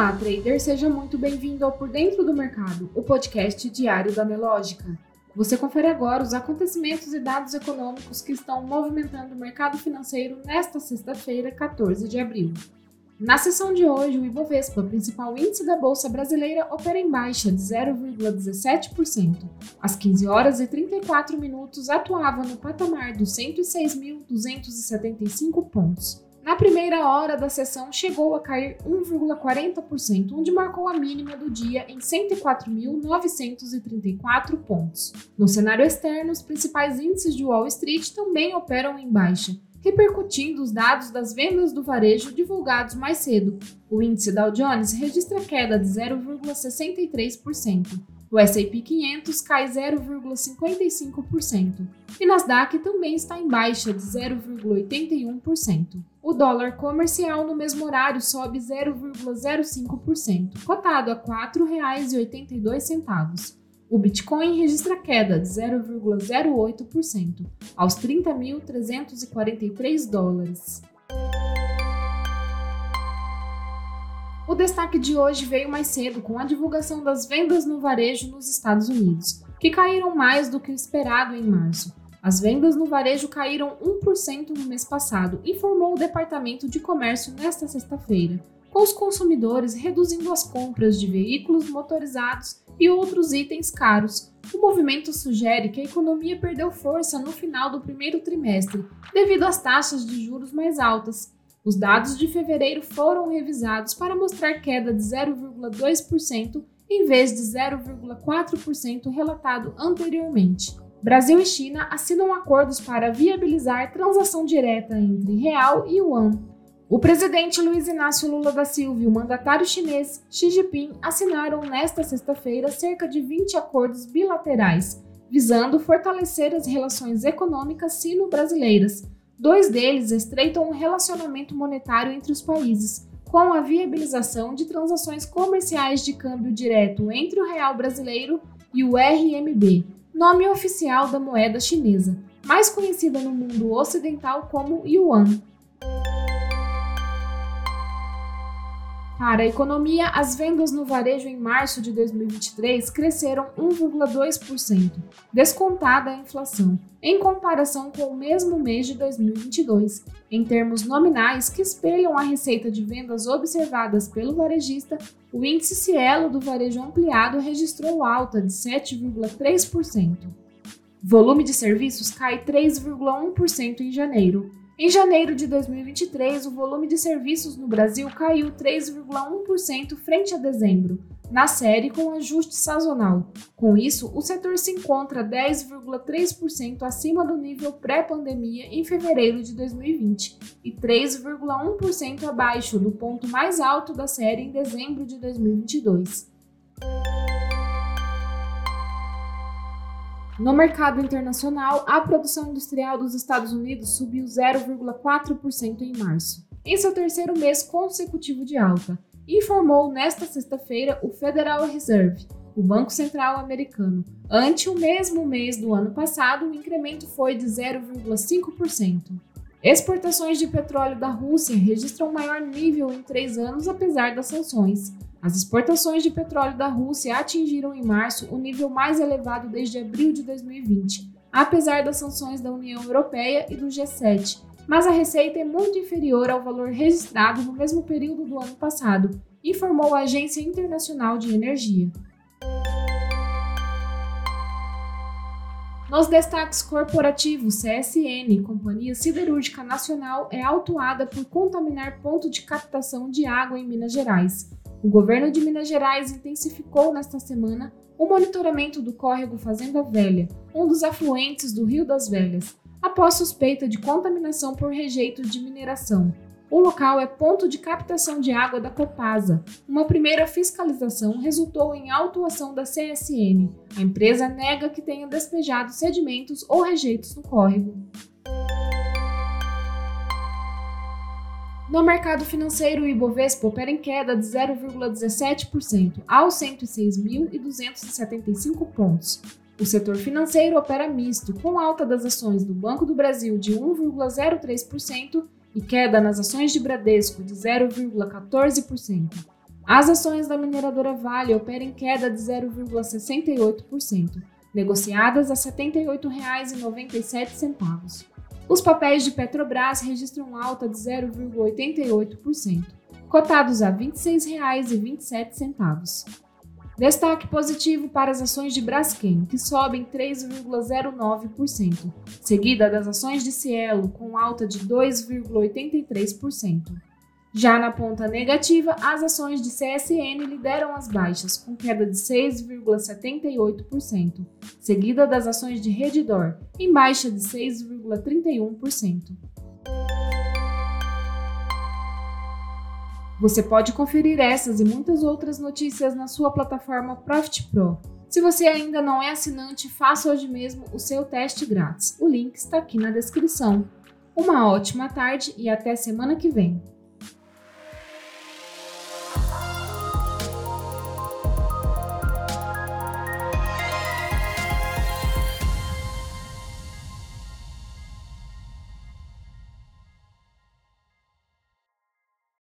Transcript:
Olá, trader, seja muito bem-vindo ao Por Dentro do Mercado, o podcast diário da Nelógica. Você confere agora os acontecimentos e dados econômicos que estão movimentando o mercado financeiro nesta sexta-feira, 14 de abril. Na sessão de hoje, o Ibovespa, principal índice da Bolsa Brasileira, opera em baixa de 0,17%. Às 15 horas e 34 minutos, atuava no patamar dos 106.275 pontos. Na primeira hora da sessão, chegou a cair 1,40%, onde marcou a mínima do dia em 104.934 pontos. No cenário externo, os principais índices de Wall Street também operam em baixa repercutindo os dados das vendas do varejo divulgados mais cedo. O índice Dow Jones registra queda de 0,63%. O S&P 500 cai 0,55% e Nasdaq também está em baixa de 0,81%. O dólar comercial no mesmo horário sobe 0,05%, cotado a R$ 4,82. O Bitcoin registra queda de 0,08% aos 30.343 dólares. O destaque de hoje veio mais cedo com a divulgação das vendas no varejo nos Estados Unidos, que caíram mais do que o esperado em março. As vendas no varejo caíram 1% no mês passado, informou o Departamento de Comércio nesta sexta-feira, com os consumidores reduzindo as compras de veículos motorizados e outros itens caros. O movimento sugere que a economia perdeu força no final do primeiro trimestre, devido às taxas de juros mais altas. Os dados de fevereiro foram revisados para mostrar queda de 0,2% em vez de 0,4% relatado anteriormente. Brasil e China assinam acordos para viabilizar transação direta entre real e yuan o presidente Luiz Inácio Lula da Silva e o mandatário chinês Xi Jinping assinaram nesta sexta-feira cerca de 20 acordos bilaterais, visando fortalecer as relações econômicas sino-brasileiras. Dois deles estreitam um relacionamento monetário entre os países, com a viabilização de transações comerciais de câmbio direto entre o real brasileiro e o RMB, nome oficial da moeda chinesa, mais conhecida no mundo ocidental como yuan. Para a economia, as vendas no varejo em março de 2023 cresceram 1,2%, descontada a inflação, em comparação com o mesmo mês de 2022. Em termos nominais que espelham a receita de vendas observadas pelo varejista, o índice Cielo do varejo ampliado registrou alta de 7,3%. Volume de serviços cai 3,1% em janeiro, em janeiro de 2023, o volume de serviços no Brasil caiu 3,1% frente a dezembro, na série com ajuste sazonal. Com isso, o setor se encontra 10,3% acima do nível pré-pandemia em fevereiro de 2020 e 3,1% abaixo do ponto mais alto da série em dezembro de 2022. No mercado internacional, a produção industrial dos Estados Unidos subiu 0,4% em março, em seu terceiro mês consecutivo de alta, informou nesta sexta-feira o Federal Reserve, o Banco Central americano. Ante o mesmo mês do ano passado, o incremento foi de 0,5%. Exportações de petróleo da Rússia registram maior nível em três anos, apesar das sanções. As exportações de petróleo da Rússia atingiram em março o nível mais elevado desde abril de 2020, apesar das sanções da União Europeia e do G7, mas a receita é muito inferior ao valor registrado no mesmo período do ano passado, informou a Agência Internacional de Energia. Nos destaques corporativos, CSN, Companhia Siderúrgica Nacional, é autuada por contaminar ponto de captação de água em Minas Gerais. O governo de Minas Gerais intensificou nesta semana o monitoramento do córrego Fazenda Velha, um dos afluentes do Rio das Velhas, após suspeita de contaminação por rejeito de mineração. O local é ponto de captação de água da Copasa. Uma primeira fiscalização resultou em autuação da CSN. A empresa nega que tenha despejado sedimentos ou rejeitos no córrego. No mercado financeiro, o Ibovespa opera em queda de 0,17% aos 106.275 pontos. O setor financeiro opera misto, com alta das ações do Banco do Brasil de 1,03% e queda nas ações de Bradesco de 0,14%. As ações da mineradora Vale operam em queda de 0,68%, negociadas a R$ 78,97. Os papéis de Petrobras registram alta de 0,88%, cotados a R$ 26,27. Destaque positivo para as ações de Braskem, que sobem 3,09%, seguida das ações de Cielo, com alta de 2,83%. Já na ponta negativa, as ações de CSN lideram as baixas, com queda de 6,78%, seguida das ações de Redditor, em baixa de 6,31%. Você pode conferir essas e muitas outras notícias na sua plataforma Profit Pro. Se você ainda não é assinante, faça hoje mesmo o seu teste grátis. O link está aqui na descrição. Uma ótima tarde e até semana que vem.